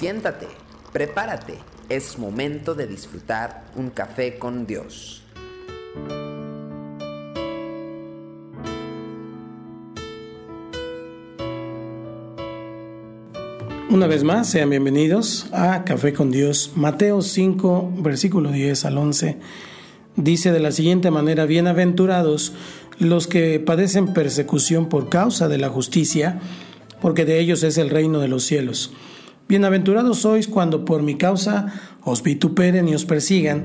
Siéntate, prepárate, es momento de disfrutar un café con Dios. Una vez más, sean bienvenidos a Café con Dios. Mateo 5, versículo 10 al 11, dice de la siguiente manera, bienaventurados los que padecen persecución por causa de la justicia, porque de ellos es el reino de los cielos. Bienaventurados sois cuando por mi causa os vituperen y os persigan,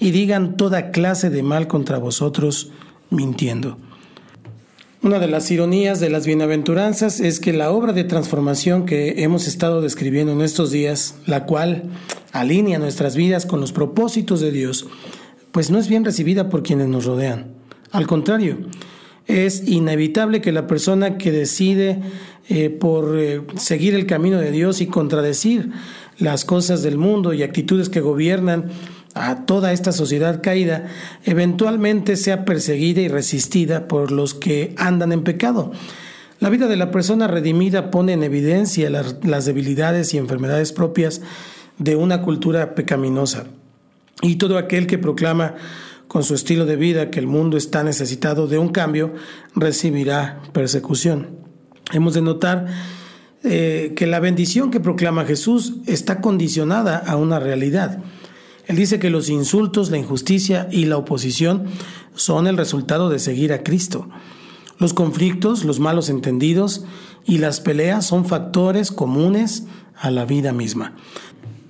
y digan toda clase de mal contra vosotros, mintiendo. Una de las ironías de las bienaventuranzas es que la obra de transformación que hemos estado describiendo en estos días, la cual alinea nuestras vidas con los propósitos de Dios, pues no es bien recibida por quienes nos rodean. Al contrario, es inevitable que la persona que decide eh, por eh, seguir el camino de Dios y contradecir las cosas del mundo y actitudes que gobiernan a toda esta sociedad caída, eventualmente sea perseguida y resistida por los que andan en pecado. La vida de la persona redimida pone en evidencia las, las debilidades y enfermedades propias de una cultura pecaminosa. Y todo aquel que proclama con su estilo de vida que el mundo está necesitado de un cambio, recibirá persecución. Hemos de notar eh, que la bendición que proclama Jesús está condicionada a una realidad. Él dice que los insultos, la injusticia y la oposición son el resultado de seguir a Cristo. Los conflictos, los malos entendidos y las peleas son factores comunes a la vida misma.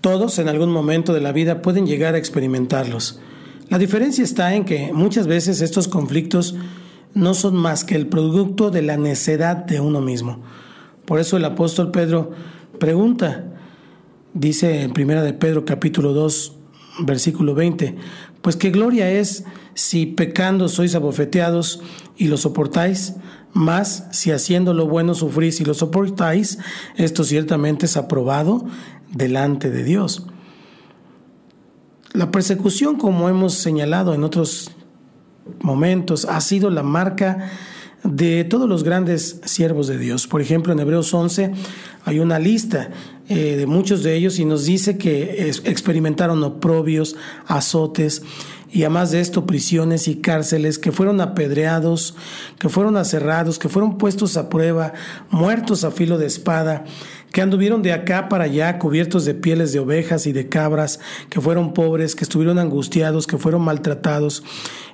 Todos en algún momento de la vida pueden llegar a experimentarlos. La diferencia está en que muchas veces estos conflictos no son más que el producto de la necedad de uno mismo. Por eso el apóstol Pedro pregunta, dice en primera de Pedro capítulo 2, versículo 20, pues qué gloria es si pecando sois abofeteados y lo soportáis, más si haciendo lo bueno sufrís y lo soportáis, esto ciertamente es aprobado delante de Dios. La persecución, como hemos señalado en otros momentos, ha sido la marca de todos los grandes siervos de Dios. Por ejemplo, en Hebreos 11 hay una lista eh, de muchos de ellos y nos dice que experimentaron oprobios, azotes y además de esto prisiones y cárceles, que fueron apedreados, que fueron aserrados, que fueron puestos a prueba, muertos a filo de espada, que anduvieron de acá para allá cubiertos de pieles de ovejas y de cabras, que fueron pobres, que estuvieron angustiados, que fueron maltratados.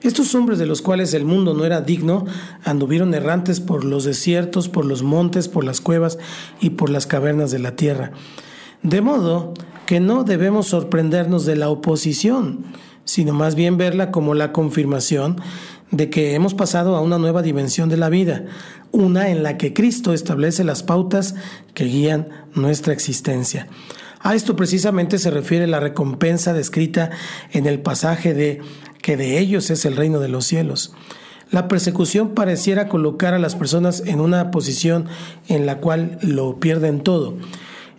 Estos hombres de los cuales el mundo no era digno, anduvieron errantes por los desiertos, por los montes, por las cuevas y por las cavernas de la tierra. De modo que no debemos sorprendernos de la oposición, sino más bien verla como la confirmación de que hemos pasado a una nueva dimensión de la vida, una en la que Cristo establece las pautas que guían nuestra existencia. A esto precisamente se refiere la recompensa descrita en el pasaje de que de ellos es el reino de los cielos. La persecución pareciera colocar a las personas en una posición en la cual lo pierden todo.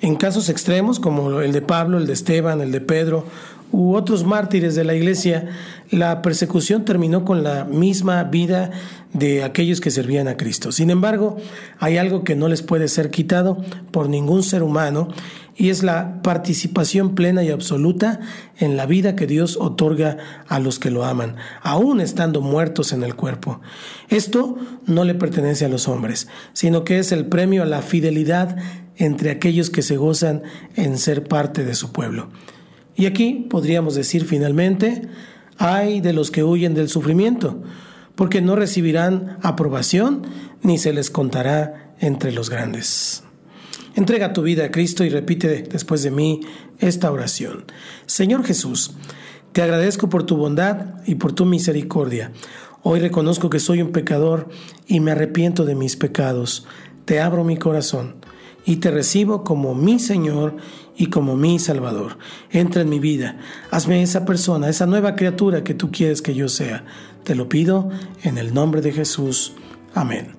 En casos extremos como el de Pablo, el de Esteban, el de Pedro u otros mártires de la iglesia, la persecución terminó con la misma vida de aquellos que servían a Cristo. Sin embargo, hay algo que no les puede ser quitado por ningún ser humano y es la participación plena y absoluta en la vida que Dios otorga a los que lo aman, aún estando muertos en el cuerpo. Esto no le pertenece a los hombres, sino que es el premio a la fidelidad entre aquellos que se gozan en ser parte de su pueblo. Y aquí podríamos decir finalmente, hay de los que huyen del sufrimiento, porque no recibirán aprobación ni se les contará entre los grandes. Entrega tu vida a Cristo y repite después de mí esta oración. Señor Jesús, te agradezco por tu bondad y por tu misericordia. Hoy reconozco que soy un pecador y me arrepiento de mis pecados. Te abro mi corazón y te recibo como mi Señor y como mi Salvador. Entra en mi vida, hazme esa persona, esa nueva criatura que tú quieres que yo sea. Te lo pido en el nombre de Jesús. Amén.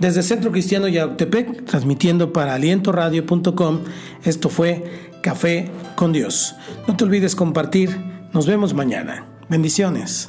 Desde Centro Cristiano Yautepec, transmitiendo para alientoradio.com, esto fue Café con Dios. No te olvides compartir. Nos vemos mañana. Bendiciones.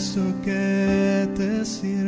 eso que te siento.